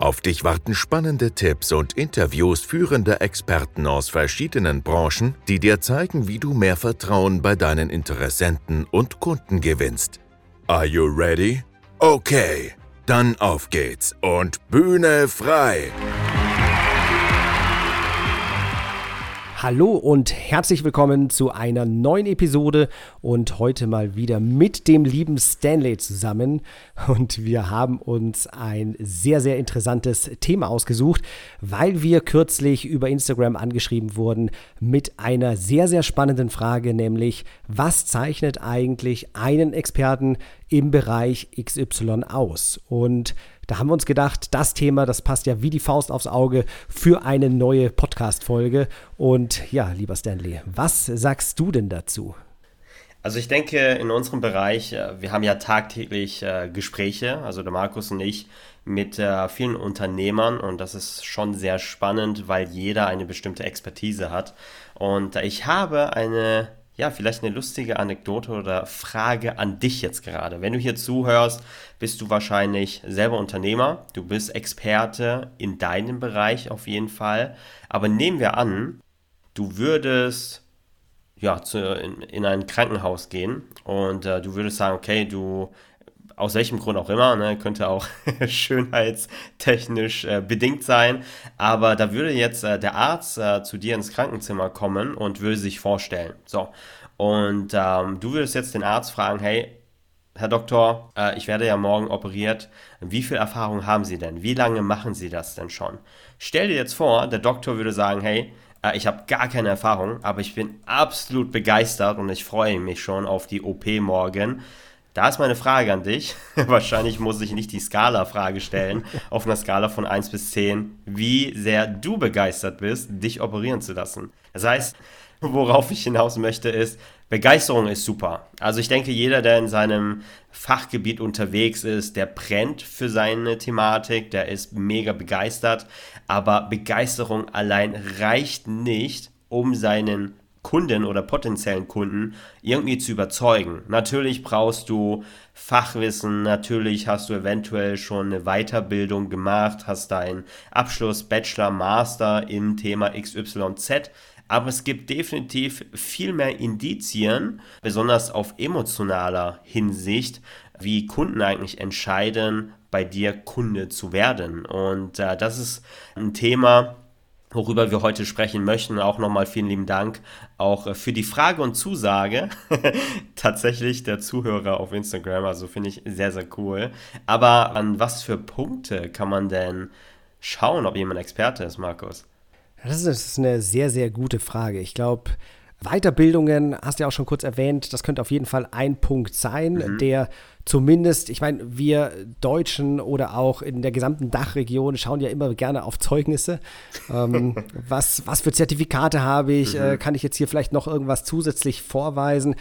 Auf dich warten spannende Tipps und Interviews führender Experten aus verschiedenen Branchen, die dir zeigen, wie du mehr Vertrauen bei deinen Interessenten und Kunden gewinnst. Are you ready? Okay, dann auf geht's und Bühne frei! Hallo und herzlich willkommen zu einer neuen Episode und heute mal wieder mit dem lieben Stanley zusammen. Und wir haben uns ein sehr, sehr interessantes Thema ausgesucht, weil wir kürzlich über Instagram angeschrieben wurden mit einer sehr, sehr spannenden Frage, nämlich was zeichnet eigentlich einen Experten im Bereich XY aus? Und da haben wir uns gedacht, das Thema, das passt ja wie die Faust aufs Auge für eine neue Podcast-Folge. Und ja, lieber Stanley, was sagst du denn dazu? Also ich denke, in unserem Bereich, äh, wir haben ja tagtäglich äh, Gespräche, also der Markus und ich, mit äh, vielen Unternehmern und das ist schon sehr spannend, weil jeder eine bestimmte Expertise hat. Und ich habe eine ja, vielleicht eine lustige Anekdote oder Frage an dich jetzt gerade. Wenn du hier zuhörst, bist du wahrscheinlich selber Unternehmer, du bist Experte in deinem Bereich auf jeden Fall. Aber nehmen wir an, du würdest ja, zu, in, in ein Krankenhaus gehen und äh, du würdest sagen, okay, du aus welchem Grund auch immer, ne, könnte auch schönheitstechnisch äh, bedingt sein, aber da würde jetzt äh, der Arzt äh, zu dir ins Krankenzimmer kommen und würde sich vorstellen. So, und ähm, du würdest jetzt den Arzt fragen, hey, Herr Doktor, äh, ich werde ja morgen operiert. Wie viel Erfahrung haben Sie denn? Wie lange machen Sie das denn schon? Stell dir jetzt vor, der Doktor würde sagen, hey, äh, ich habe gar keine Erfahrung, aber ich bin absolut begeistert und ich freue mich schon auf die OP morgen. Da ist meine Frage an dich. Wahrscheinlich muss ich nicht die Skala-Frage stellen, auf einer Skala von 1 bis 10, wie sehr du begeistert bist, dich operieren zu lassen. Das heißt, worauf ich hinaus möchte, ist, Begeisterung ist super. Also ich denke, jeder, der in seinem Fachgebiet unterwegs ist, der brennt für seine Thematik, der ist mega begeistert. Aber Begeisterung allein reicht nicht, um seinen Kunden oder potenziellen Kunden irgendwie zu überzeugen. Natürlich brauchst du Fachwissen, natürlich hast du eventuell schon eine Weiterbildung gemacht, hast deinen Abschluss Bachelor, Master im Thema XYZ, aber es gibt definitiv viel mehr Indizien, besonders auf emotionaler Hinsicht, wie Kunden eigentlich entscheiden, bei dir Kunde zu werden. Und äh, das ist ein Thema, worüber wir heute sprechen möchten. Auch nochmal vielen lieben Dank auch äh, für die Frage und Zusage tatsächlich der Zuhörer auf Instagram. Also finde ich sehr, sehr cool. Aber an was für Punkte kann man denn schauen, ob jemand Experte ist, Markus? Das ist eine sehr, sehr gute Frage. Ich glaube, Weiterbildungen, hast du ja auch schon kurz erwähnt, das könnte auf jeden Fall ein Punkt sein, mhm. der zumindest, ich meine, wir Deutschen oder auch in der gesamten Dachregion schauen ja immer gerne auf Zeugnisse. ähm, was, was für Zertifikate habe ich? Mhm. Äh, kann ich jetzt hier vielleicht noch irgendwas zusätzlich vorweisen?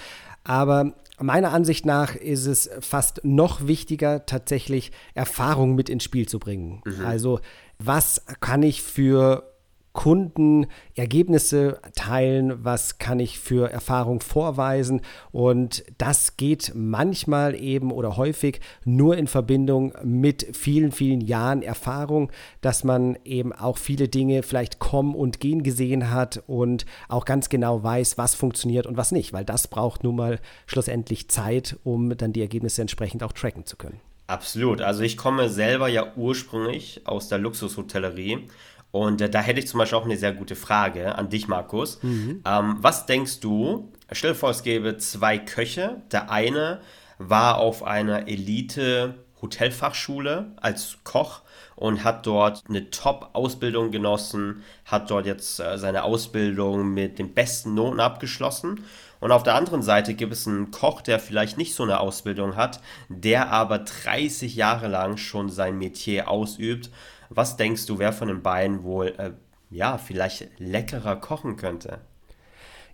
Aber meiner Ansicht nach ist es fast noch wichtiger, tatsächlich Erfahrung mit ins Spiel zu bringen. Mhm. Also, was kann ich für Kunden Ergebnisse teilen, was kann ich für Erfahrung vorweisen. Und das geht manchmal eben oder häufig nur in Verbindung mit vielen, vielen Jahren Erfahrung, dass man eben auch viele Dinge vielleicht kommen und gehen gesehen hat und auch ganz genau weiß, was funktioniert und was nicht, weil das braucht nun mal schlussendlich Zeit, um dann die Ergebnisse entsprechend auch tracken zu können. Absolut. Also ich komme selber ja ursprünglich aus der Luxushotellerie und äh, da hätte ich zum Beispiel auch eine sehr gute Frage an dich, Markus. Mhm. Ähm, was denkst du, stell dir vor, es gäbe zwei Köche. Der eine war auf einer Elite-Hotelfachschule als Koch und hat dort eine Top-Ausbildung genossen, hat dort jetzt äh, seine Ausbildung mit den besten Noten abgeschlossen. Und auf der anderen Seite gibt es einen Koch, der vielleicht nicht so eine Ausbildung hat, der aber 30 Jahre lang schon sein Metier ausübt was denkst du, wer von den beiden wohl, äh, ja, vielleicht leckerer kochen könnte?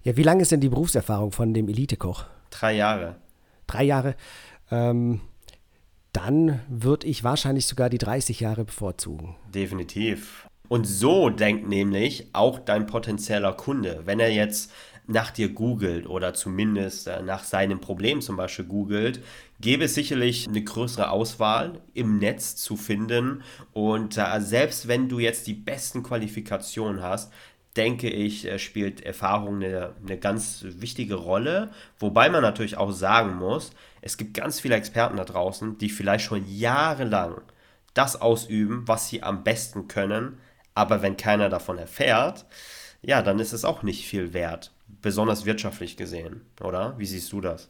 Ja, wie lange ist denn die Berufserfahrung von dem Elitekoch? Drei Jahre. drei Jahre, ähm, dann würde ich wahrscheinlich sogar die 30 Jahre bevorzugen. Definitiv. Und so denkt nämlich auch dein potenzieller Kunde, wenn er jetzt nach dir googelt oder zumindest äh, nach seinem Problem zum Beispiel googelt, gäbe es sicherlich eine größere Auswahl im Netz zu finden. Und äh, selbst wenn du jetzt die besten Qualifikationen hast, denke ich, äh, spielt Erfahrung eine, eine ganz wichtige Rolle. Wobei man natürlich auch sagen muss, es gibt ganz viele Experten da draußen, die vielleicht schon jahrelang das ausüben, was sie am besten können. Aber wenn keiner davon erfährt, ja, dann ist es auch nicht viel wert, besonders wirtschaftlich gesehen, oder? Wie siehst du das?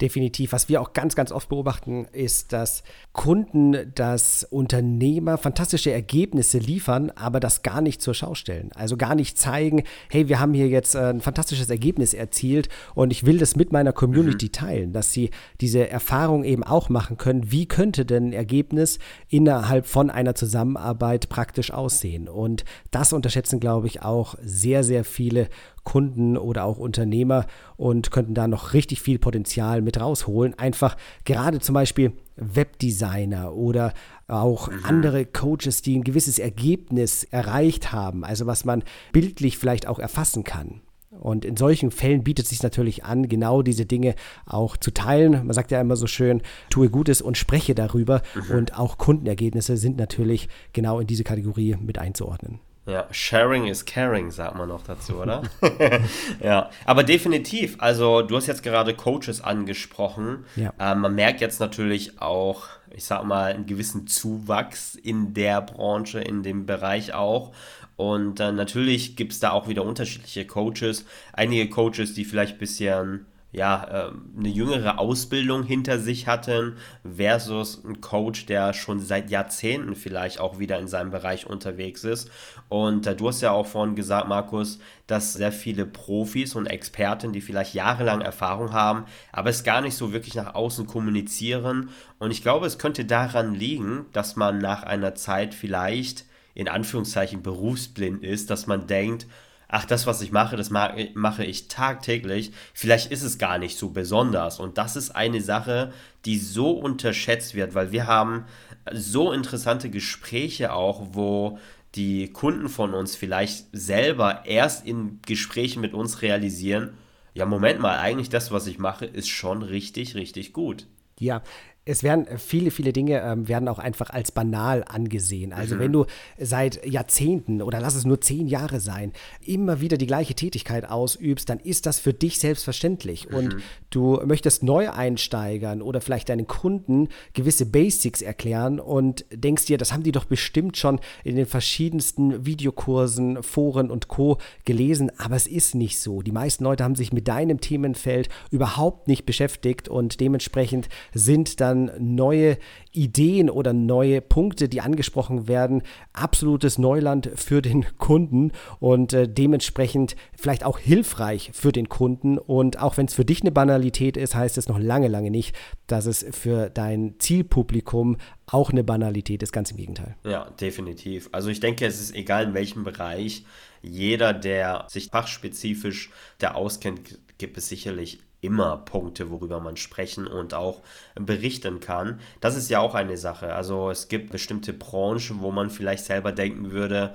definitiv. Was wir auch ganz, ganz oft beobachten, ist, dass Kunden, dass Unternehmer fantastische Ergebnisse liefern, aber das gar nicht zur Schau stellen. Also gar nicht zeigen, hey, wir haben hier jetzt äh, ein fantastisches Ergebnis erzielt und ich will das mit meiner Community mhm. teilen, dass sie diese Erfahrung eben auch machen können. Wie könnte denn ein Ergebnis innerhalb von einer Zusammenarbeit praktisch aussehen? Und das unterschätzen, glaube ich, auch sehr, sehr viele Kunden oder auch Unternehmer und könnten da noch richtig viel Potenzial mit rausholen. Einfach gerade zum Beispiel Webdesigner oder auch mhm. andere Coaches, die ein gewisses Ergebnis erreicht haben, also was man bildlich vielleicht auch erfassen kann. Und in solchen Fällen bietet es sich natürlich an, genau diese Dinge auch zu teilen. Man sagt ja immer so schön, tue Gutes und spreche darüber. Mhm. Und auch Kundenergebnisse sind natürlich genau in diese Kategorie mit einzuordnen. Ja, sharing is caring, sagt man noch dazu, oder? ja, aber definitiv. Also, du hast jetzt gerade Coaches angesprochen. Ja. Ähm, man merkt jetzt natürlich auch, ich sag mal, einen gewissen Zuwachs in der Branche, in dem Bereich auch. Und äh, natürlich gibt es da auch wieder unterschiedliche Coaches. Einige Coaches, die vielleicht ein bisschen ja, ähm, eine jüngere Ausbildung hinter sich hatten, versus ein Coach, der schon seit Jahrzehnten vielleicht auch wieder in seinem Bereich unterwegs ist. Und äh, du hast ja auch vorhin gesagt, Markus, dass sehr viele Profis und Experten, die vielleicht jahrelang Erfahrung haben, aber es gar nicht so wirklich nach außen kommunizieren. Und ich glaube, es könnte daran liegen, dass man nach einer Zeit vielleicht in Anführungszeichen berufsblind ist, dass man denkt, ach, das, was ich mache, das mache ich tagtäglich, vielleicht ist es gar nicht so besonders. Und das ist eine Sache, die so unterschätzt wird, weil wir haben so interessante Gespräche auch, wo die Kunden von uns vielleicht selber erst in Gesprächen mit uns realisieren, ja, Moment mal, eigentlich das, was ich mache, ist schon richtig, richtig gut. Ja, es werden äh, viele, viele Dinge ähm, werden auch einfach als banal angesehen. Also mhm. wenn du seit Jahrzehnten oder lass es nur zehn Jahre sein, immer wieder die gleiche Tätigkeit ausübst, dann ist das für dich selbstverständlich. Mhm. Und du möchtest neu einsteigern oder vielleicht deinen Kunden gewisse Basics erklären und denkst dir, das haben die doch bestimmt schon in den verschiedensten Videokursen, Foren und Co. gelesen, aber es ist nicht so. Die meisten Leute haben sich mit deinem Themenfeld überhaupt nicht beschäftigt und dementsprechend sind dann dann neue Ideen oder neue Punkte, die angesprochen werden, absolutes Neuland für den Kunden und äh, dementsprechend vielleicht auch hilfreich für den Kunden. Und auch wenn es für dich eine Banalität ist, heißt es noch lange, lange nicht, dass es für dein Zielpublikum auch eine Banalität ist. Ganz im Gegenteil. Ja, definitiv. Also ich denke, es ist egal in welchem Bereich. Jeder, der sich fachspezifisch da auskennt, gibt es sicherlich immer Punkte, worüber man sprechen und auch berichten kann. Das ist ja auch eine Sache. Also es gibt bestimmte Branchen, wo man vielleicht selber denken würde,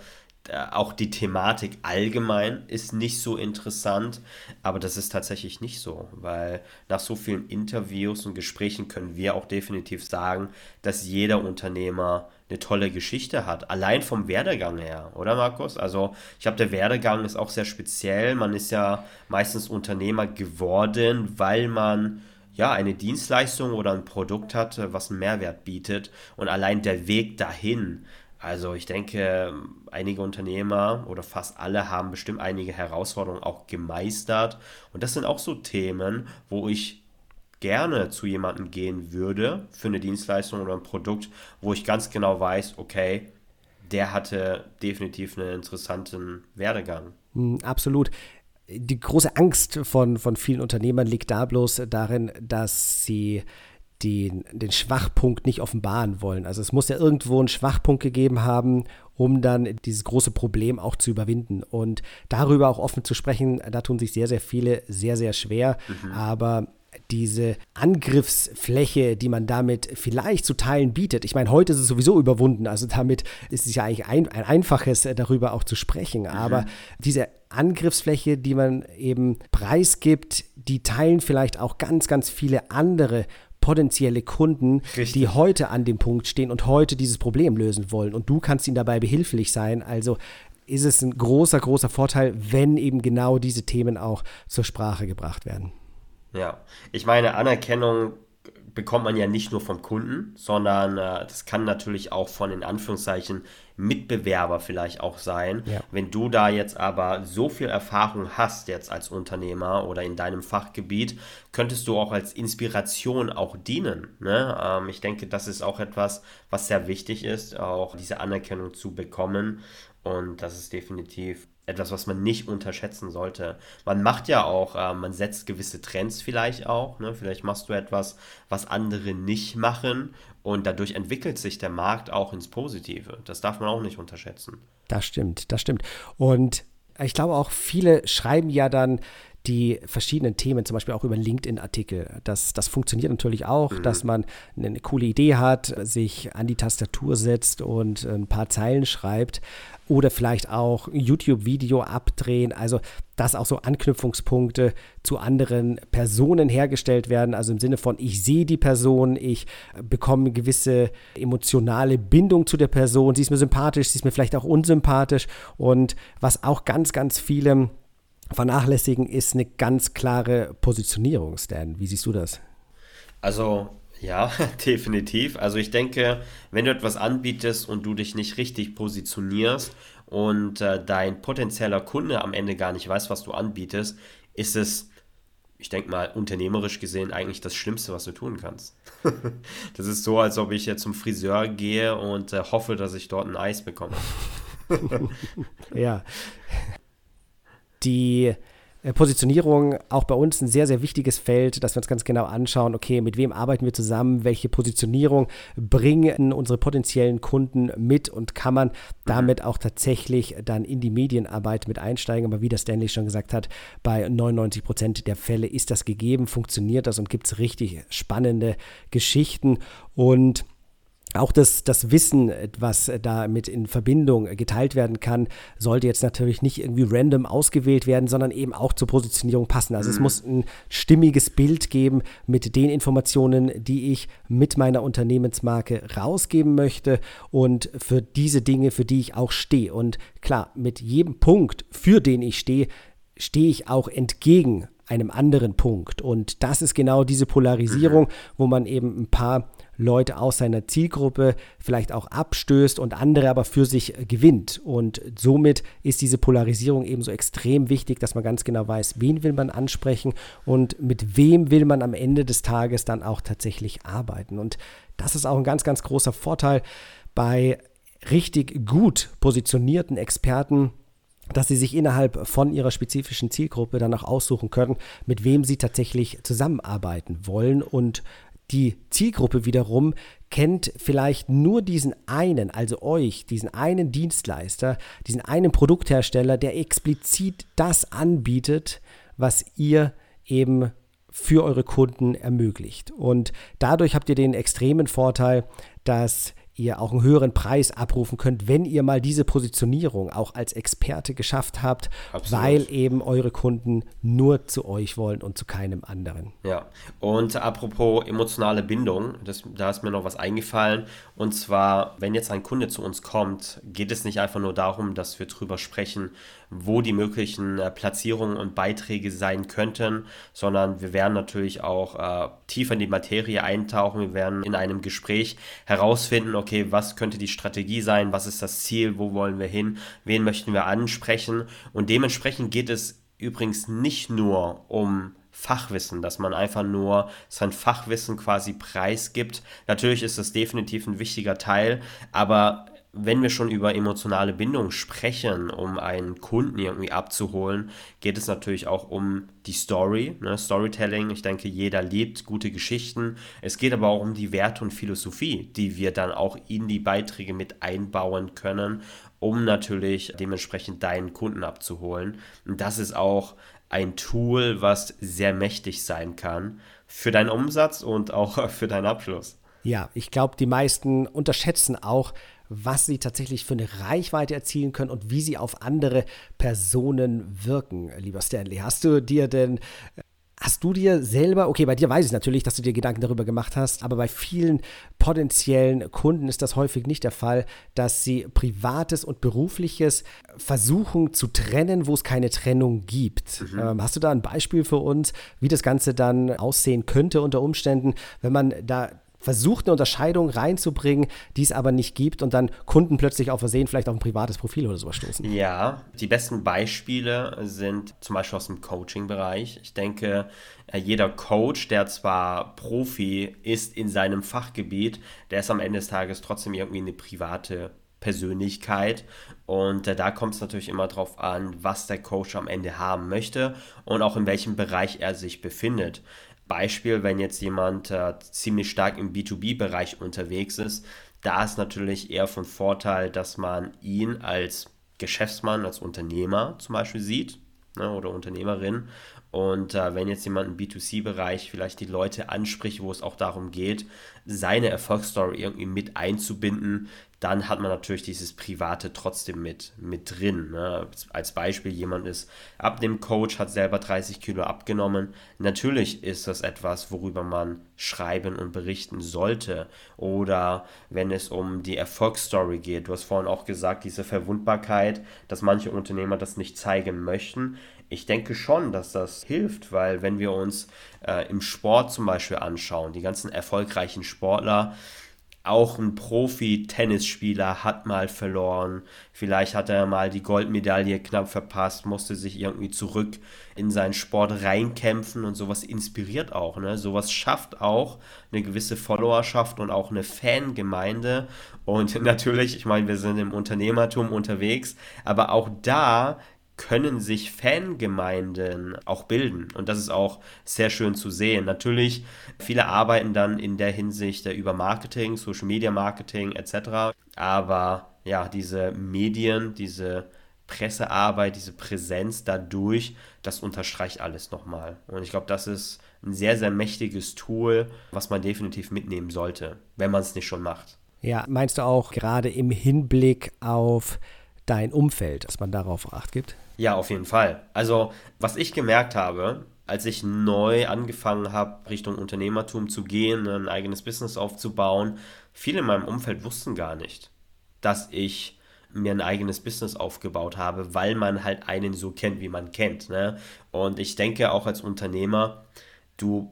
äh, auch die Thematik allgemein ist nicht so interessant, aber das ist tatsächlich nicht so, weil nach so vielen Interviews und Gesprächen können wir auch definitiv sagen, dass jeder Unternehmer eine tolle Geschichte hat, allein vom Werdegang her, oder Markus? Also ich glaube, der Werdegang ist auch sehr speziell. Man ist ja meistens Unternehmer geworden, weil man ja, eine Dienstleistung oder ein Produkt hat, was einen Mehrwert bietet. Und allein der Weg dahin, also ich denke, einige Unternehmer oder fast alle haben bestimmt einige Herausforderungen auch gemeistert. Und das sind auch so Themen, wo ich gerne zu jemandem gehen würde für eine Dienstleistung oder ein Produkt, wo ich ganz genau weiß, okay, der hatte definitiv einen interessanten Werdegang. Hm, absolut. Die große Angst von, von vielen Unternehmern liegt da bloß darin, dass sie den, den Schwachpunkt nicht offenbaren wollen. Also es muss ja irgendwo einen Schwachpunkt gegeben haben, um dann dieses große Problem auch zu überwinden. Und darüber auch offen zu sprechen, da tun sich sehr, sehr viele sehr, sehr schwer. Mhm. Aber diese Angriffsfläche, die man damit vielleicht zu teilen bietet. Ich meine, heute ist es sowieso überwunden, also damit ist es ja eigentlich ein, ein einfaches, äh, darüber auch zu sprechen. Aber mhm. diese Angriffsfläche, die man eben preisgibt, die teilen vielleicht auch ganz, ganz viele andere potenzielle Kunden, Richtig. die heute an dem Punkt stehen und heute dieses Problem lösen wollen. Und du kannst ihnen dabei behilflich sein. Also ist es ein großer, großer Vorteil, wenn eben genau diese Themen auch zur Sprache gebracht werden. Ja, ich meine, Anerkennung bekommt man ja nicht nur vom Kunden, sondern äh, das kann natürlich auch von in Anführungszeichen Mitbewerber vielleicht auch sein. Ja. Wenn du da jetzt aber so viel Erfahrung hast jetzt als Unternehmer oder in deinem Fachgebiet, könntest du auch als Inspiration auch dienen. Ne? Ähm, ich denke, das ist auch etwas, was sehr wichtig ist, auch diese Anerkennung zu bekommen. Und das ist definitiv etwas, was man nicht unterschätzen sollte. Man macht ja auch, äh, man setzt gewisse Trends vielleicht auch. Ne? Vielleicht machst du etwas, was andere nicht machen und dadurch entwickelt sich der Markt auch ins Positive. Das darf man auch nicht unterschätzen. Das stimmt, das stimmt. Und ich glaube auch, viele schreiben ja dann die verschiedenen Themen, zum Beispiel auch über LinkedIn-Artikel. Das, das funktioniert natürlich auch, mhm. dass man eine coole Idee hat, sich an die Tastatur setzt und ein paar Zeilen schreibt oder vielleicht auch ein YouTube-Video abdrehen. Also, dass auch so Anknüpfungspunkte zu anderen Personen hergestellt werden. Also im Sinne von, ich sehe die Person, ich bekomme eine gewisse emotionale Bindung zu der Person. Sie ist mir sympathisch, sie ist mir vielleicht auch unsympathisch. Und was auch ganz, ganz viele vernachlässigen, ist eine ganz klare Positionierung, Stan. Wie siehst du das? Also ja, definitiv. Also ich denke, wenn du etwas anbietest und du dich nicht richtig positionierst und äh, dein potenzieller Kunde am Ende gar nicht weiß, was du anbietest, ist es, ich denke mal, unternehmerisch gesehen eigentlich das Schlimmste, was du tun kannst. das ist so, als ob ich jetzt zum Friseur gehe und äh, hoffe, dass ich dort ein Eis bekomme. ja. Die äh, Positionierung auch bei uns ein sehr, sehr wichtiges Feld, dass wir uns ganz genau anschauen, okay, mit wem arbeiten wir zusammen, welche Positionierung bringen unsere potenziellen Kunden mit und kann man damit auch tatsächlich dann in die Medienarbeit mit einsteigen. Aber wie der Stanley schon gesagt hat, bei 99 Prozent der Fälle ist das gegeben, funktioniert das und gibt es richtig spannende Geschichten und auch das, das Wissen, was damit in Verbindung geteilt werden kann, sollte jetzt natürlich nicht irgendwie random ausgewählt werden, sondern eben auch zur Positionierung passen. Also mhm. es muss ein stimmiges Bild geben mit den Informationen, die ich mit meiner Unternehmensmarke rausgeben möchte und für diese Dinge, für die ich auch stehe. Und klar, mit jedem Punkt, für den ich stehe, stehe ich auch entgegen einem anderen Punkt. Und das ist genau diese Polarisierung, mhm. wo man eben ein paar Leute aus seiner Zielgruppe vielleicht auch abstößt und andere aber für sich gewinnt. Und somit ist diese Polarisierung ebenso extrem wichtig, dass man ganz genau weiß, wen will man ansprechen und mit wem will man am Ende des Tages dann auch tatsächlich arbeiten. Und das ist auch ein ganz, ganz großer Vorteil bei richtig gut positionierten Experten, dass sie sich innerhalb von ihrer spezifischen Zielgruppe dann auch aussuchen können, mit wem sie tatsächlich zusammenarbeiten wollen und die Zielgruppe wiederum kennt vielleicht nur diesen einen, also euch, diesen einen Dienstleister, diesen einen Produkthersteller, der explizit das anbietet, was ihr eben für eure Kunden ermöglicht. Und dadurch habt ihr den extremen Vorteil, dass ihr auch einen höheren Preis abrufen könnt, wenn ihr mal diese Positionierung auch als Experte geschafft habt, Absolut. weil eben eure Kunden nur zu euch wollen und zu keinem anderen. Ja, und apropos emotionale Bindung, das, da ist mir noch was eingefallen. Und zwar, wenn jetzt ein Kunde zu uns kommt, geht es nicht einfach nur darum, dass wir drüber sprechen, wo die möglichen äh, Platzierungen und Beiträge sein könnten, sondern wir werden natürlich auch äh, tiefer in die Materie eintauchen. Wir werden in einem Gespräch herausfinden, okay, was könnte die Strategie sein, was ist das Ziel, wo wollen wir hin, wen möchten wir ansprechen. Und dementsprechend geht es übrigens nicht nur um Fachwissen, dass man einfach nur sein Fachwissen quasi preisgibt. Natürlich ist das definitiv ein wichtiger Teil, aber wenn wir schon über emotionale Bindung sprechen, um einen Kunden irgendwie abzuholen, geht es natürlich auch um die Story, ne? Storytelling. Ich denke, jeder liebt gute Geschichten. Es geht aber auch um die Werte und Philosophie, die wir dann auch in die Beiträge mit einbauen können, um natürlich dementsprechend deinen Kunden abzuholen. Und das ist auch ein Tool, was sehr mächtig sein kann für deinen Umsatz und auch für deinen Abschluss. Ja, ich glaube, die meisten unterschätzen auch, was sie tatsächlich für eine Reichweite erzielen können und wie sie auf andere Personen wirken. Lieber Stanley, hast du dir denn Hast du dir selber, okay, bei dir weiß ich natürlich, dass du dir Gedanken darüber gemacht hast, aber bei vielen potenziellen Kunden ist das häufig nicht der Fall, dass sie privates und berufliches versuchen zu trennen, wo es keine Trennung gibt. Mhm. Ähm, hast du da ein Beispiel für uns, wie das Ganze dann aussehen könnte unter Umständen, wenn man da versucht, eine Unterscheidung reinzubringen, die es aber nicht gibt und dann Kunden plötzlich auf Versehen vielleicht auf ein privates Profil oder sowas stoßen. Ja, die besten Beispiele sind zum Beispiel aus dem Coaching-Bereich. Ich denke, äh, jeder Coach, der zwar Profi ist in seinem Fachgebiet, der ist am Ende des Tages trotzdem irgendwie eine private Persönlichkeit. Und äh, da kommt es natürlich immer darauf an, was der Coach am Ende haben möchte und auch in welchem Bereich er sich befindet. Beispiel, wenn jetzt jemand äh, ziemlich stark im B2B-Bereich unterwegs ist, da ist natürlich eher von Vorteil, dass man ihn als Geschäftsmann, als Unternehmer zum Beispiel sieht ne, oder Unternehmerin. Und äh, wenn jetzt jemand im B2C-Bereich vielleicht die Leute anspricht, wo es auch darum geht, seine Erfolgsstory irgendwie mit einzubinden, dann hat man natürlich dieses Private trotzdem mit, mit drin. Ne? Als Beispiel, jemand ist ab dem Coach, hat selber 30 Kilo abgenommen. Natürlich ist das etwas, worüber man schreiben und berichten sollte. Oder wenn es um die Erfolgsstory geht. Du hast vorhin auch gesagt, diese Verwundbarkeit, dass manche Unternehmer das nicht zeigen möchten. Ich denke schon, dass das hilft, weil wenn wir uns äh, im Sport zum Beispiel anschauen, die ganzen erfolgreichen Sportler, auch ein Profi-Tennisspieler hat mal verloren. Vielleicht hat er mal die Goldmedaille knapp verpasst, musste sich irgendwie zurück in seinen Sport reinkämpfen und sowas inspiriert auch. Ne? Sowas schafft auch eine gewisse Followerschaft und auch eine Fangemeinde. Und natürlich, ich meine, wir sind im Unternehmertum unterwegs, aber auch da können sich Fangemeinden auch bilden. Und das ist auch sehr schön zu sehen. Natürlich, viele arbeiten dann in der Hinsicht über Marketing, Social Media Marketing etc. Aber ja, diese Medien, diese Pressearbeit, diese Präsenz dadurch, das unterstreicht alles nochmal. Und ich glaube, das ist ein sehr, sehr mächtiges Tool, was man definitiv mitnehmen sollte, wenn man es nicht schon macht. Ja, meinst du auch gerade im Hinblick auf dein Umfeld, dass man darauf Acht gibt? Ja, auf jeden Fall. Also, was ich gemerkt habe, als ich neu angefangen habe, Richtung Unternehmertum zu gehen, ein eigenes Business aufzubauen, viele in meinem Umfeld wussten gar nicht, dass ich mir ein eigenes Business aufgebaut habe, weil man halt einen so kennt, wie man kennt. Ne? Und ich denke auch als Unternehmer, du,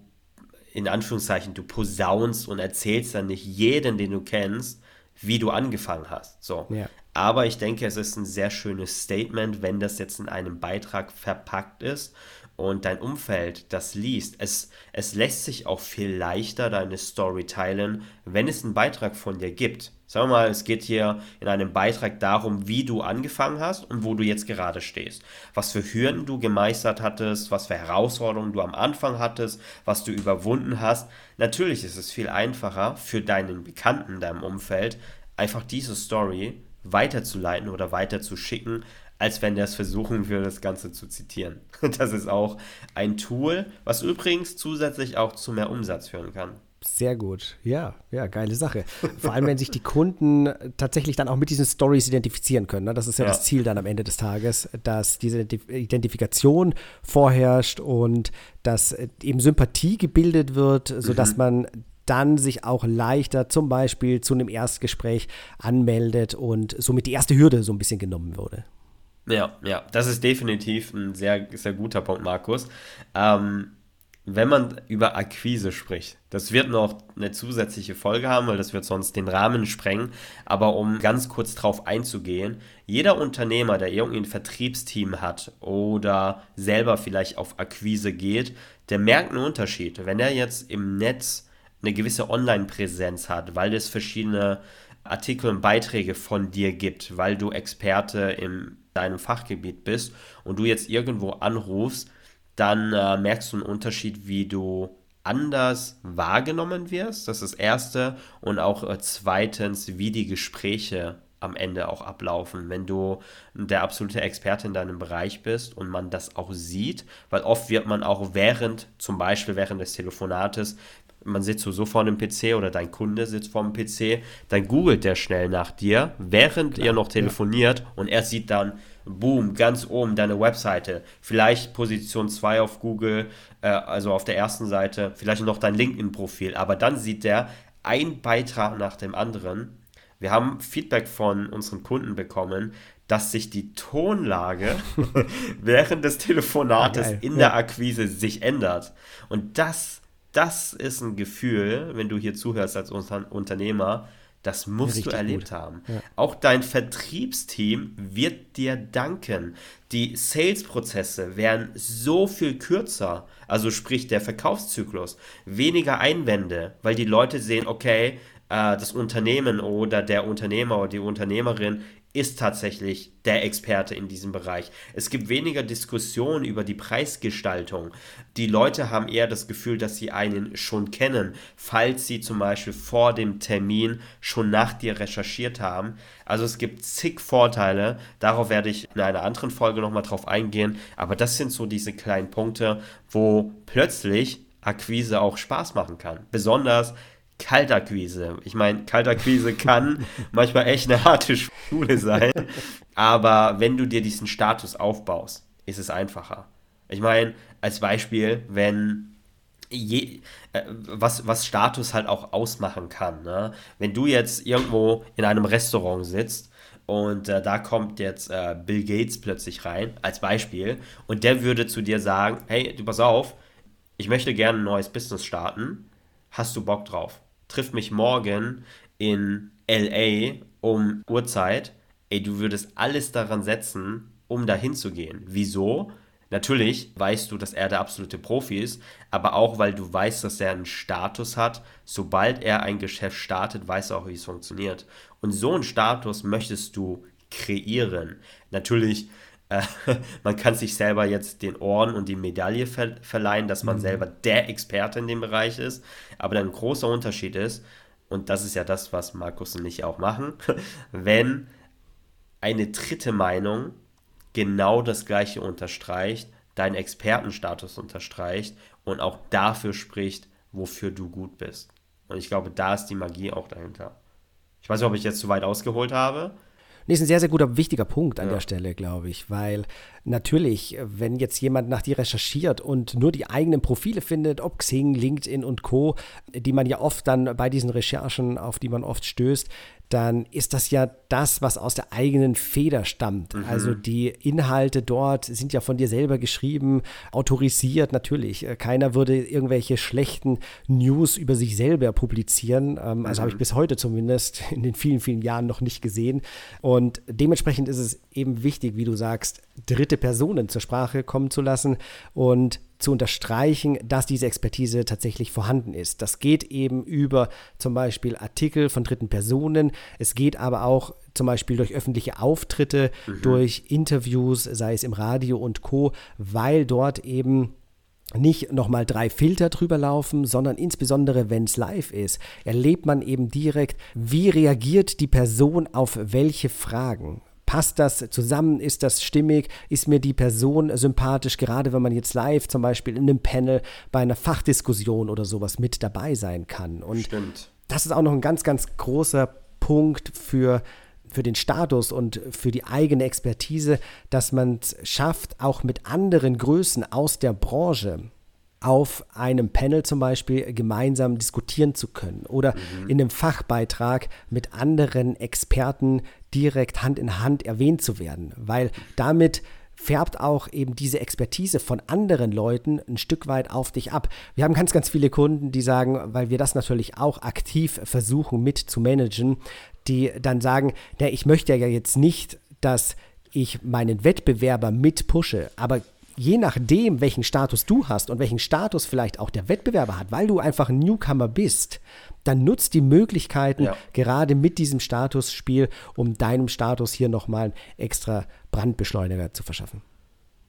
in Anführungszeichen, du posaunst und erzählst dann nicht jeden, den du kennst, wie du angefangen hast. So. Ja. Aber ich denke, es ist ein sehr schönes Statement, wenn das jetzt in einem Beitrag verpackt ist und dein Umfeld das liest. Es, es lässt sich auch viel leichter deine Story teilen, wenn es einen Beitrag von dir gibt. Sagen wir mal, es geht hier in einem Beitrag darum, wie du angefangen hast und wo du jetzt gerade stehst. Was für Hürden du gemeistert hattest, was für Herausforderungen du am Anfang hattest, was du überwunden hast. Natürlich ist es viel einfacher für deinen Bekannten in deinem Umfeld, einfach diese Story weiterzuleiten oder weiterzuschicken, als wenn der es versuchen würde, das Ganze zu zitieren. Das ist auch ein Tool, was übrigens zusätzlich auch zu mehr Umsatz führen kann. Sehr gut. Ja, ja, geile Sache. Vor allem, wenn sich die Kunden tatsächlich dann auch mit diesen Stories identifizieren können. Ne? Das ist ja, ja, das Ziel dann am Ende des Tages, dass diese Identifikation vorherrscht und dass eben Sympathie gebildet wird, sodass mhm. man dann sich auch leichter zum Beispiel zu einem Erstgespräch anmeldet und somit die erste Hürde so ein bisschen genommen wurde. Ja, ja, das ist definitiv ein sehr, sehr guter Punkt, Markus. Ähm, wenn man über Akquise spricht, das wird noch eine zusätzliche Folge haben, weil das wird sonst den Rahmen sprengen. Aber um ganz kurz drauf einzugehen, jeder Unternehmer, der irgendwie ein Vertriebsteam hat oder selber vielleicht auf Akquise geht, der merkt einen Unterschied. Wenn er jetzt im Netz eine gewisse Online-Präsenz hat, weil es verschiedene Artikel und Beiträge von dir gibt, weil du Experte in deinem Fachgebiet bist und du jetzt irgendwo anrufst, dann äh, merkst du einen Unterschied, wie du anders wahrgenommen wirst. Das ist das Erste. Und auch äh, zweitens, wie die Gespräche am Ende auch ablaufen, wenn du der absolute Experte in deinem Bereich bist und man das auch sieht, weil oft wird man auch während, zum Beispiel während des Telefonates, man sitzt so vor einem PC oder dein Kunde sitzt vor dem PC, dann googelt der schnell nach dir, während Klar, ihr noch telefoniert ja. und er sieht dann, boom, ganz oben deine Webseite, vielleicht Position 2 auf Google, äh, also auf der ersten Seite, vielleicht noch dein LinkedIn-Profil, aber dann sieht der ein Beitrag nach dem anderen. Wir haben Feedback von unseren Kunden bekommen, dass sich die Tonlage während des Telefonates ah, in der Akquise sich ändert. Und das das ist ein Gefühl, wenn du hier zuhörst als Unternehmer, das musst Richtig du erlebt gut. haben. Ja. Auch dein Vertriebsteam wird dir danken. Die Sales-Prozesse werden so viel kürzer, also sprich der Verkaufszyklus, weniger Einwände, weil die Leute sehen, okay, äh, das Unternehmen oder der Unternehmer oder die Unternehmerin ist tatsächlich der Experte in diesem Bereich. Es gibt weniger Diskussionen über die Preisgestaltung. Die Leute haben eher das Gefühl, dass sie einen schon kennen, falls sie zum Beispiel vor dem Termin schon nach dir recherchiert haben. Also es gibt zig Vorteile. Darauf werde ich in einer anderen Folge nochmal drauf eingehen. Aber das sind so diese kleinen Punkte, wo plötzlich Akquise auch Spaß machen kann. Besonders Kaltakquise. Ich meine, Kaltakquise kann manchmal echt eine harte Schule sein, aber wenn du dir diesen Status aufbaust, ist es einfacher. Ich meine, als Beispiel, wenn Je, äh, was, was Status halt auch ausmachen kann. Ne? Wenn du jetzt irgendwo in einem Restaurant sitzt und äh, da kommt jetzt äh, Bill Gates plötzlich rein, als Beispiel, und der würde zu dir sagen, hey, du pass auf, ich möchte gerne ein neues Business starten, hast du Bock drauf? Trifft mich morgen in LA um Uhrzeit, ey, du würdest alles daran setzen, um dahin zu gehen. Wieso? Natürlich weißt du, dass er der absolute Profi ist, aber auch weil du weißt, dass er einen Status hat. Sobald er ein Geschäft startet, weiß er auch, wie es funktioniert. Und so einen Status möchtest du kreieren. Natürlich äh, man kann sich selber jetzt den Orden und die Medaille ver verleihen, dass man mhm. selber der Experte in dem Bereich ist. Aber ein großer Unterschied ist, und das ist ja das, was Markus und ich auch machen, wenn eine dritte Meinung genau das gleiche unterstreicht, deinen Expertenstatus unterstreicht und auch dafür spricht, wofür du gut bist. Und ich glaube, da ist die Magie auch dahinter. Ich weiß nicht, ob ich jetzt zu weit ausgeholt habe. Nee, ist ein sehr, sehr guter, wichtiger Punkt an ja. der Stelle, glaube ich, weil natürlich, wenn jetzt jemand nach dir recherchiert und nur die eigenen Profile findet, ob Xing, LinkedIn und Co., die man ja oft dann bei diesen Recherchen, auf die man oft stößt, dann ist das ja das, was aus der eigenen Feder stammt. Mhm. Also die Inhalte dort sind ja von dir selber geschrieben, autorisiert natürlich. Keiner würde irgendwelche schlechten News über sich selber publizieren. Ähm, also mhm. habe ich bis heute zumindest in den vielen, vielen Jahren noch nicht gesehen. Und dementsprechend ist es eben wichtig, wie du sagst, dritte Personen zur Sprache kommen zu lassen und zu unterstreichen, dass diese Expertise tatsächlich vorhanden ist. Das geht eben über zum Beispiel Artikel von dritten Personen. Es geht aber auch zum Beispiel durch öffentliche Auftritte, mhm. durch Interviews, sei es im Radio und Co., weil dort eben nicht nochmal drei Filter drüber laufen, sondern insbesondere wenn es live ist, erlebt man eben direkt, wie reagiert die Person auf welche Fragen. Passt das zusammen? Ist das stimmig? Ist mir die Person sympathisch? Gerade wenn man jetzt live zum Beispiel in einem Panel bei einer Fachdiskussion oder sowas mit dabei sein kann. Und Stimmt. das ist auch noch ein ganz, ganz großer Punkt für für den Status und für die eigene Expertise, dass man es schafft, auch mit anderen Größen aus der Branche auf einem Panel zum Beispiel gemeinsam diskutieren zu können oder mhm. in einem Fachbeitrag mit anderen Experten direkt Hand in Hand erwähnt zu werden, weil damit färbt auch eben diese Expertise von anderen Leuten ein Stück weit auf dich ab. Wir haben ganz, ganz viele Kunden, die sagen, weil wir das natürlich auch aktiv versuchen mit zu managen, die dann sagen, na, ich möchte ja jetzt nicht, dass ich meinen Wettbewerber mit pushe, aber je nachdem, welchen Status du hast und welchen Status vielleicht auch der Wettbewerber hat, weil du einfach ein Newcomer bist, dann nutzt die Möglichkeiten ja. gerade mit diesem Statusspiel, um deinem Status hier nochmal einen extra Brandbeschleuniger zu verschaffen.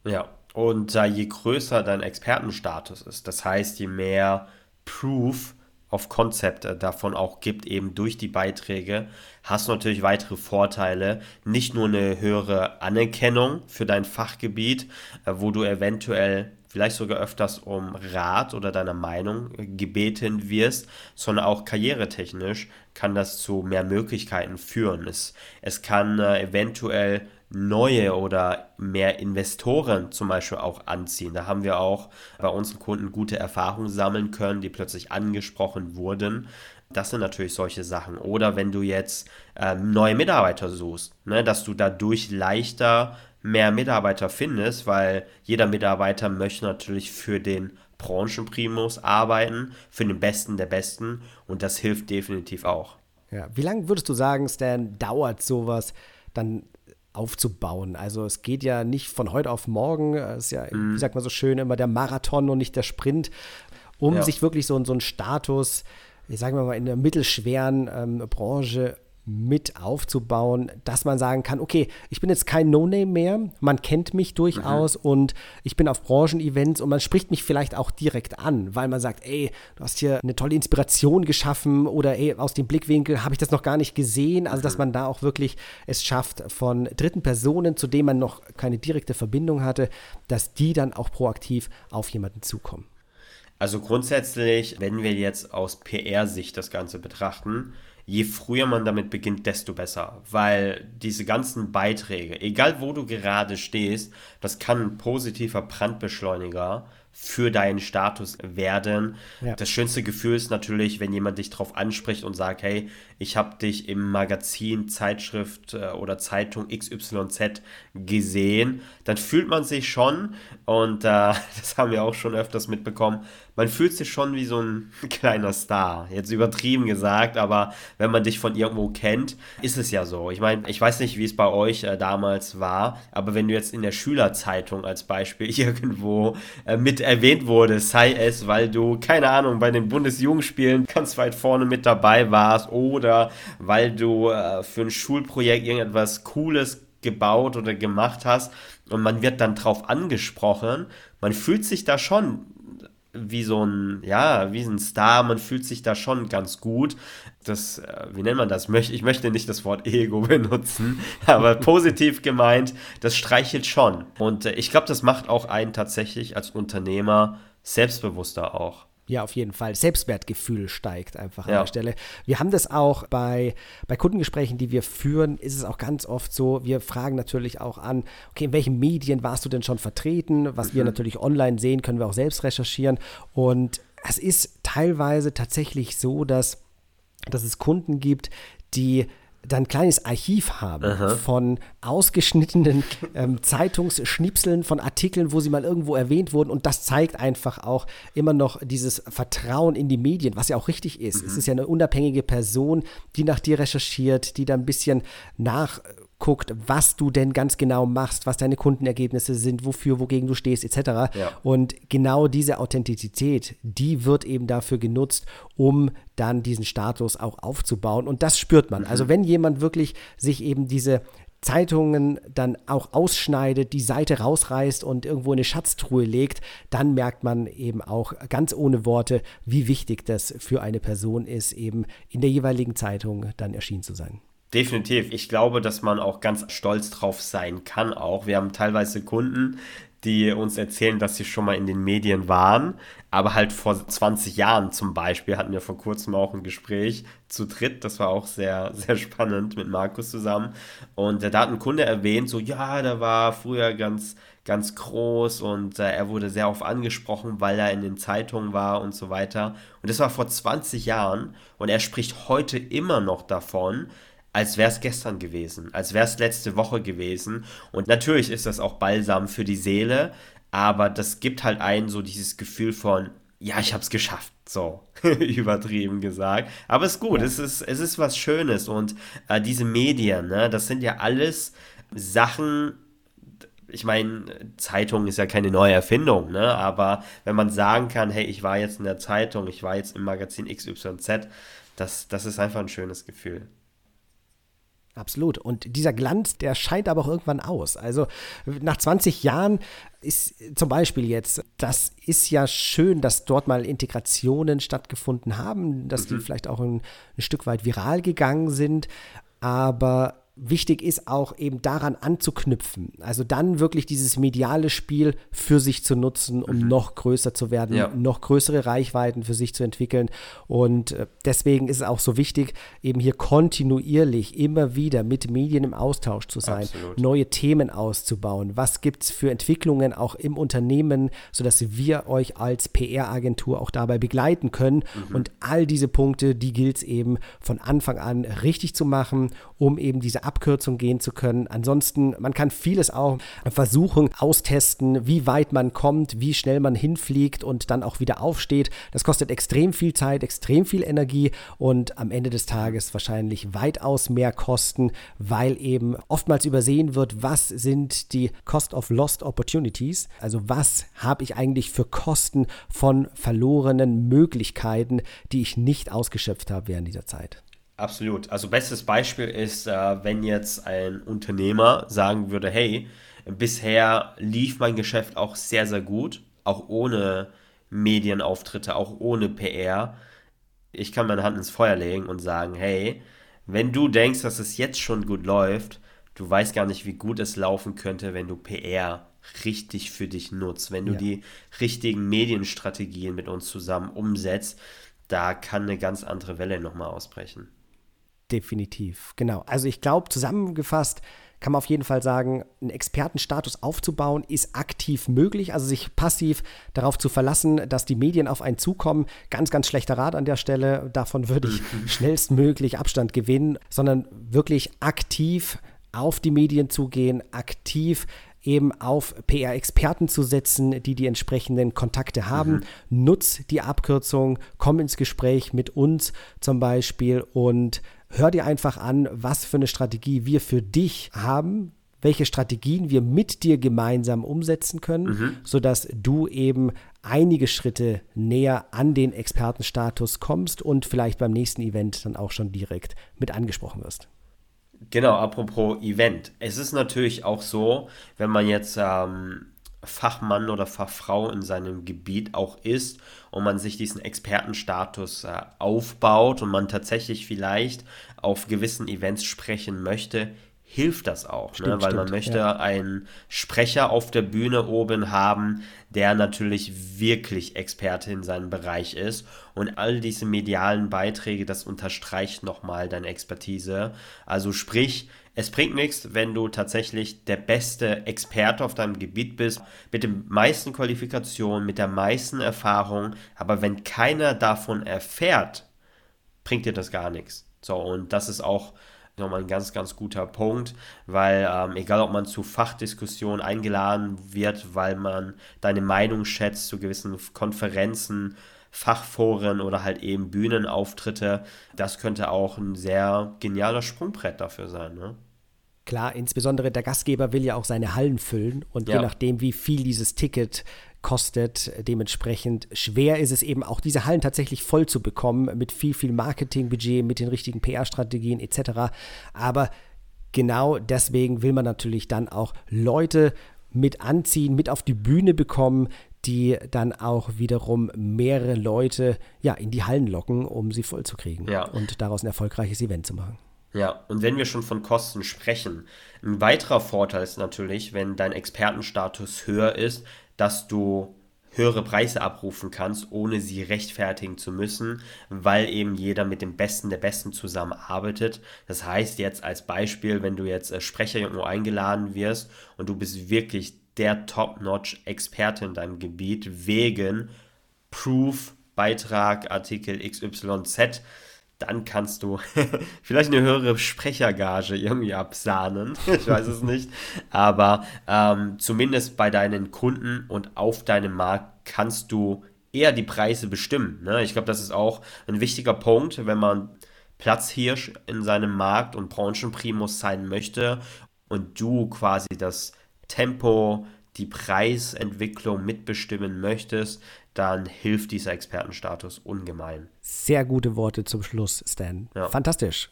Ja, und äh, je größer dein Expertenstatus ist, das heißt, je mehr Proof of Concept äh, davon auch gibt, eben durch die Beiträge, hast du natürlich weitere Vorteile. Nicht nur eine höhere Anerkennung für dein Fachgebiet, äh, wo du eventuell vielleicht sogar öfters um Rat oder deine Meinung gebeten wirst, sondern auch karrieretechnisch kann das zu mehr Möglichkeiten führen. Es, es kann äh, eventuell neue oder mehr Investoren zum Beispiel auch anziehen. Da haben wir auch bei unseren Kunden gute Erfahrungen sammeln können, die plötzlich angesprochen wurden. Das sind natürlich solche Sachen. Oder wenn du jetzt ähm, neue Mitarbeiter suchst, ne, dass du dadurch leichter mehr Mitarbeiter findest, weil jeder Mitarbeiter möchte natürlich für den Branchenprimus arbeiten, für den Besten der Besten und das hilft definitiv auch. Ja, wie lange würdest du sagen, Stan, dauert sowas dann aufzubauen? Also es geht ja nicht von heute auf morgen, es ist ja, mm. wie sagt man so schön, immer der Marathon und nicht der Sprint, um ja. sich wirklich so, so einen Status, ich sage mal in der mittelschweren ähm, Branche mit aufzubauen, dass man sagen kann, okay, ich bin jetzt kein No-Name mehr, man kennt mich durchaus mhm. und ich bin auf Branchenevents und man spricht mich vielleicht auch direkt an, weil man sagt, ey, du hast hier eine tolle Inspiration geschaffen oder ey, aus dem Blickwinkel habe ich das noch gar nicht gesehen. Also, dass mhm. man da auch wirklich es schafft, von dritten Personen, zu denen man noch keine direkte Verbindung hatte, dass die dann auch proaktiv auf jemanden zukommen. Also grundsätzlich, wenn wir jetzt aus PR-Sicht das Ganze betrachten, je früher man damit beginnt, desto besser. Weil diese ganzen Beiträge, egal wo du gerade stehst, das kann ein positiver Brandbeschleuniger für deinen Status werden. Ja. Das schönste Gefühl ist natürlich, wenn jemand dich darauf anspricht und sagt, hey, ich habe dich im Magazin, Zeitschrift äh, oder Zeitung XYZ gesehen, dann fühlt man sich schon, und äh, das haben wir auch schon öfters mitbekommen, man fühlt sich schon wie so ein kleiner Star. Jetzt übertrieben gesagt, aber wenn man dich von irgendwo kennt, ist es ja so. Ich meine, ich weiß nicht, wie es bei euch äh, damals war, aber wenn du jetzt in der Schülerzeitung als Beispiel irgendwo äh, mit erwähnt wurdest, sei es, weil du, keine Ahnung, bei den Bundesjugendspielen ganz weit vorne mit dabei warst oder weil du äh, für ein Schulprojekt irgendetwas Cooles gebaut oder gemacht hast. Und man wird dann drauf angesprochen, man fühlt sich da schon wie so ein, ja, wie ein Star, man fühlt sich da schon ganz gut. Das, äh, wie nennt man das? Ich möchte nicht das Wort Ego benutzen, aber positiv gemeint, das streichelt schon. Und äh, ich glaube, das macht auch einen tatsächlich als Unternehmer selbstbewusster auch. Ja, auf jeden Fall. Selbstwertgefühl steigt einfach ja. an der Stelle. Wir haben das auch bei, bei Kundengesprächen, die wir führen, ist es auch ganz oft so, wir fragen natürlich auch an, okay, in welchen Medien warst du denn schon vertreten? Was mhm. wir natürlich online sehen, können wir auch selbst recherchieren. Und es ist teilweise tatsächlich so, dass, dass es Kunden gibt, die dann ein kleines Archiv haben Aha. von ausgeschnittenen ähm, Zeitungsschnipseln von Artikeln, wo sie mal irgendwo erwähnt wurden. Und das zeigt einfach auch immer noch dieses Vertrauen in die Medien, was ja auch richtig ist. Mhm. Es ist ja eine unabhängige Person, die nach dir recherchiert, die da ein bisschen nach guckt, was du denn ganz genau machst, was deine Kundenergebnisse sind, wofür, wogegen du stehst, etc. Ja. Und genau diese Authentizität, die wird eben dafür genutzt, um dann diesen Status auch aufzubauen. Und das spürt man. Mhm. Also wenn jemand wirklich sich eben diese Zeitungen dann auch ausschneidet, die Seite rausreißt und irgendwo in eine Schatztruhe legt, dann merkt man eben auch ganz ohne Worte, wie wichtig das für eine Person ist, eben in der jeweiligen Zeitung dann erschienen zu sein. Definitiv. Ich glaube, dass man auch ganz stolz drauf sein kann auch. Wir haben teilweise Kunden, die uns erzählen, dass sie schon mal in den Medien waren, aber halt vor 20 Jahren zum Beispiel hatten wir vor kurzem auch ein Gespräch zu dritt, das war auch sehr, sehr spannend mit Markus zusammen und da hat ein Kunde erwähnt, so ja, der war früher ganz, ganz groß und äh, er wurde sehr oft angesprochen, weil er in den Zeitungen war und so weiter und das war vor 20 Jahren und er spricht heute immer noch davon, als wäre es gestern gewesen, als wäre es letzte Woche gewesen. Und natürlich ist das auch Balsam für die Seele, aber das gibt halt einen so dieses Gefühl von, ja, ich habe es geschafft, so übertrieben gesagt. Aber es ist gut, ja. es, ist, es ist was Schönes und äh, diese Medien, ne, das sind ja alles Sachen, ich meine, Zeitung ist ja keine neue Erfindung, ne? aber wenn man sagen kann, hey, ich war jetzt in der Zeitung, ich war jetzt im Magazin XYZ, das, das ist einfach ein schönes Gefühl. Absolut. Und dieser Glanz, der scheint aber auch irgendwann aus. Also nach 20 Jahren ist zum Beispiel jetzt, das ist ja schön, dass dort mal Integrationen stattgefunden haben, dass mhm. die vielleicht auch ein, ein Stück weit viral gegangen sind. Aber wichtig ist auch eben daran anzuknüpfen. Also dann wirklich dieses mediale Spiel für sich zu nutzen, um mhm. noch größer zu werden, ja. noch größere Reichweiten für sich zu entwickeln. Und äh, deswegen ist es auch so wichtig, eben hier kontinuierlich immer wieder mit Medien im Austausch zu sein, Absolut. neue Themen auszubauen. Was gibt es für Entwicklungen auch im Unternehmen, sodass wir euch als PR-Agentur auch dabei begleiten können. Mhm. Und all diese Punkte, die gilt es eben von Anfang an richtig zu machen, um eben diese Abkürzung gehen zu können. Ansonsten, man kann vieles auch versuchen, austesten, wie weit man kommt, wie schnell man hinfliegt und dann auch wieder aufsteht. Das kostet extrem viel Zeit, extrem viel Energie und am Ende des Tages wahrscheinlich weitaus mehr Kosten, weil eben oftmals übersehen wird, was sind die Cost of Lost Opportunities, also was habe ich eigentlich für Kosten von verlorenen Möglichkeiten, die ich nicht ausgeschöpft habe während dieser Zeit. Absolut. Also bestes Beispiel ist, äh, wenn jetzt ein Unternehmer sagen würde, hey, bisher lief mein Geschäft auch sehr, sehr gut, auch ohne Medienauftritte, auch ohne PR. Ich kann meine Hand ins Feuer legen und sagen, hey, wenn du denkst, dass es jetzt schon gut läuft, du weißt gar nicht, wie gut es laufen könnte, wenn du PR richtig für dich nutzt, wenn du ja. die richtigen Medienstrategien mit uns zusammen umsetzt, da kann eine ganz andere Welle nochmal ausbrechen. Definitiv, genau. Also ich glaube, zusammengefasst kann man auf jeden Fall sagen, einen Expertenstatus aufzubauen ist aktiv möglich. Also sich passiv darauf zu verlassen, dass die Medien auf einen zukommen, ganz, ganz schlechter Rat an der Stelle. Davon würde ich mhm. schnellstmöglich Abstand gewinnen, sondern wirklich aktiv auf die Medien zugehen, aktiv eben auf PR-Experten zu setzen, die die entsprechenden Kontakte haben. Mhm. Nutz die Abkürzung, komm ins Gespräch mit uns zum Beispiel und hör dir einfach an, was für eine Strategie wir für dich haben, welche Strategien wir mit dir gemeinsam umsetzen können, mhm. sodass du eben einige Schritte näher an den Expertenstatus kommst und vielleicht beim nächsten Event dann auch schon direkt mit angesprochen wirst. Genau, apropos Event. Es ist natürlich auch so, wenn man jetzt ähm, Fachmann oder Fachfrau in seinem Gebiet auch ist und man sich diesen Expertenstatus äh, aufbaut und man tatsächlich vielleicht auf gewissen Events sprechen möchte, hilft das auch, ne? stimmt, ne? weil stimmt, man möchte ja. einen Sprecher auf der Bühne oben haben, der natürlich wirklich Experte in seinem Bereich ist und all diese medialen Beiträge, das unterstreicht nochmal deine Expertise. Also sprich, es bringt nichts, wenn du tatsächlich der beste Experte auf deinem Gebiet bist, mit den meisten Qualifikationen, mit der meisten Erfahrung, aber wenn keiner davon erfährt, bringt dir das gar nichts. So, und das ist auch nochmal ein ganz, ganz guter Punkt, weil ähm, egal ob man zu Fachdiskussionen eingeladen wird, weil man deine Meinung schätzt zu gewissen Konferenzen, Fachforen oder halt eben Bühnenauftritte, das könnte auch ein sehr genialer Sprungbrett dafür sein. Ne? Klar, insbesondere der Gastgeber will ja auch seine Hallen füllen und ja. je nachdem, wie viel dieses Ticket kostet, dementsprechend schwer ist es eben auch diese Hallen tatsächlich voll zu bekommen mit viel, viel Marketingbudget, mit den richtigen PR-Strategien etc. Aber genau deswegen will man natürlich dann auch Leute mit anziehen, mit auf die Bühne bekommen, die dann auch wiederum mehrere Leute ja, in die Hallen locken, um sie voll zu kriegen ja. und daraus ein erfolgreiches Event zu machen. Ja, und wenn wir schon von Kosten sprechen, ein weiterer Vorteil ist natürlich, wenn dein Expertenstatus höher ist, dass du höhere Preise abrufen kannst, ohne sie rechtfertigen zu müssen, weil eben jeder mit dem Besten der Besten zusammenarbeitet. Das heißt jetzt als Beispiel, wenn du jetzt äh, Sprecher irgendwo eingeladen wirst und du bist wirklich der Top-Notch-Experte in deinem Gebiet wegen Proof, Beitrag, Artikel XYZ, dann kannst du vielleicht eine höhere Sprechergage irgendwie absahnen. ich weiß es nicht. Aber ähm, zumindest bei deinen Kunden und auf deinem Markt kannst du eher die Preise bestimmen. Ne? Ich glaube, das ist auch ein wichtiger Punkt, wenn man Platzhirsch in seinem Markt und Branchenprimus sein möchte und du quasi das Tempo, die Preisentwicklung mitbestimmen möchtest, dann hilft dieser Expertenstatus ungemein. Sehr gute Worte zum Schluss, Stan. Ja. Fantastisch.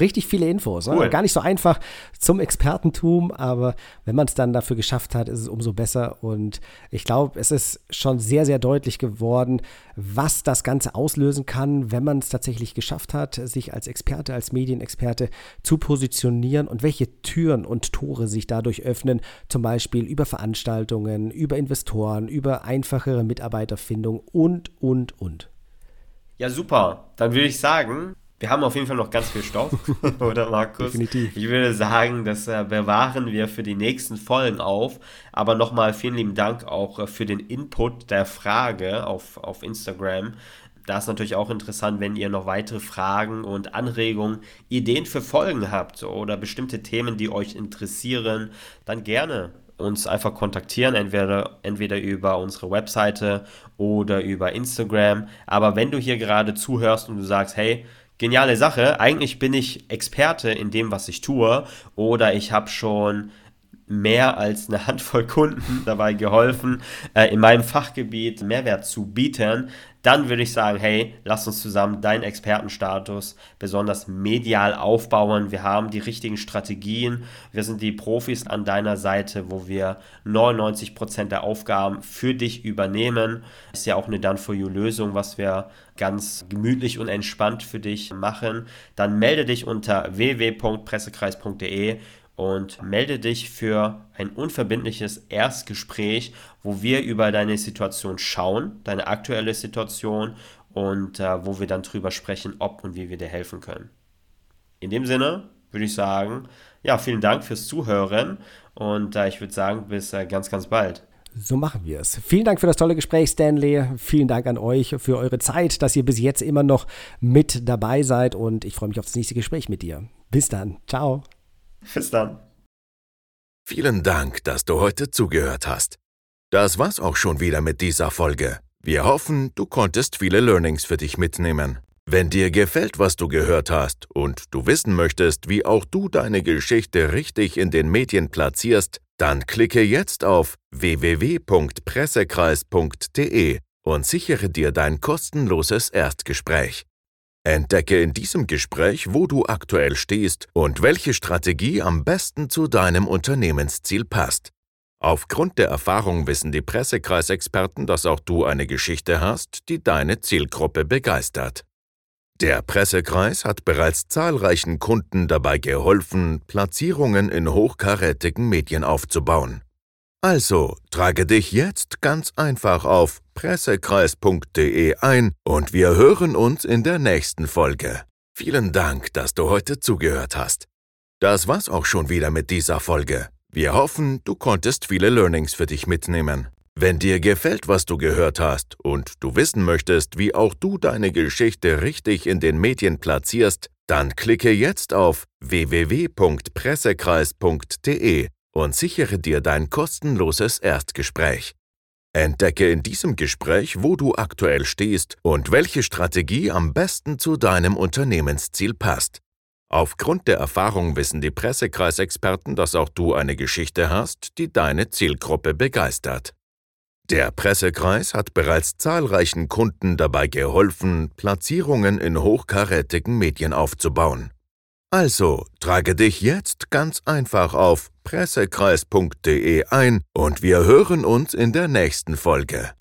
Richtig viele Infos. Ne? Cool. Gar nicht so einfach zum Expertentum, aber wenn man es dann dafür geschafft hat, ist es umso besser. Und ich glaube, es ist schon sehr, sehr deutlich geworden, was das Ganze auslösen kann, wenn man es tatsächlich geschafft hat, sich als Experte, als Medienexperte zu positionieren und welche Türen und Tore sich dadurch öffnen, zum Beispiel über Veranstaltungen, über Investoren, über einfachere Mitarbeiterfindung und, und, und. Ja, super. Dann würde ich sagen, wir haben auf jeden Fall noch ganz viel Stoff, oder Markus? Definitiv. Ich würde sagen, das äh, bewahren wir für die nächsten Folgen auf. Aber nochmal vielen lieben Dank auch äh, für den Input der Frage auf, auf Instagram. Da ist natürlich auch interessant, wenn ihr noch weitere Fragen und Anregungen, Ideen für Folgen habt oder bestimmte Themen, die euch interessieren, dann gerne uns einfach kontaktieren, entweder, entweder über unsere Webseite oder über Instagram. Aber wenn du hier gerade zuhörst und du sagst, hey, geniale Sache. Eigentlich bin ich Experte in dem, was ich tue, oder ich habe schon mehr als eine Handvoll Kunden dabei geholfen, äh, in meinem Fachgebiet Mehrwert zu bieten, dann würde ich sagen, hey, lass uns zusammen deinen Expertenstatus besonders medial aufbauen. Wir haben die richtigen Strategien. Wir sind die Profis an deiner Seite, wo wir 99% der Aufgaben für dich übernehmen. Ist ja auch eine Done-for-You-Lösung, was wir ganz gemütlich und entspannt für dich machen. Dann melde dich unter www.pressekreis.de und melde dich für ein unverbindliches Erstgespräch, wo wir über deine Situation schauen, deine aktuelle Situation und äh, wo wir dann drüber sprechen, ob und wie wir dir helfen können. In dem Sinne würde ich sagen, ja, vielen Dank fürs Zuhören und äh, ich würde sagen, bis äh, ganz, ganz bald. So machen wir es. Vielen Dank für das tolle Gespräch, Stanley. Vielen Dank an euch für eure Zeit, dass ihr bis jetzt immer noch mit dabei seid und ich freue mich auf das nächste Gespräch mit dir. Bis dann. Ciao. Bis dann. Vielen Dank, dass du heute zugehört hast. Das war's auch schon wieder mit dieser Folge. Wir hoffen, du konntest viele Learnings für dich mitnehmen. Wenn dir gefällt, was du gehört hast und du wissen möchtest, wie auch du deine Geschichte richtig in den Medien platzierst, dann klicke jetzt auf www.pressekreis.de und sichere dir dein kostenloses Erstgespräch. Entdecke in diesem Gespräch, wo du aktuell stehst und welche Strategie am besten zu deinem Unternehmensziel passt. Aufgrund der Erfahrung wissen die Pressekreisexperten, dass auch du eine Geschichte hast, die deine Zielgruppe begeistert. Der Pressekreis hat bereits zahlreichen Kunden dabei geholfen, Platzierungen in hochkarätigen Medien aufzubauen. Also trage dich jetzt ganz einfach auf pressekreis.de ein und wir hören uns in der nächsten Folge. Vielen Dank, dass du heute zugehört hast. Das war's auch schon wieder mit dieser Folge. Wir hoffen, du konntest viele Learnings für dich mitnehmen. Wenn dir gefällt, was du gehört hast und du wissen möchtest, wie auch du deine Geschichte richtig in den Medien platzierst, dann klicke jetzt auf www.pressekreis.de und sichere dir dein kostenloses Erstgespräch. Entdecke in diesem Gespräch, wo du aktuell stehst und welche Strategie am besten zu deinem Unternehmensziel passt. Aufgrund der Erfahrung wissen die Pressekreisexperten, dass auch du eine Geschichte hast, die deine Zielgruppe begeistert. Der Pressekreis hat bereits zahlreichen Kunden dabei geholfen, Platzierungen in hochkarätigen Medien aufzubauen. Also trage dich jetzt ganz einfach auf pressekreis.de ein und wir hören uns in der nächsten Folge.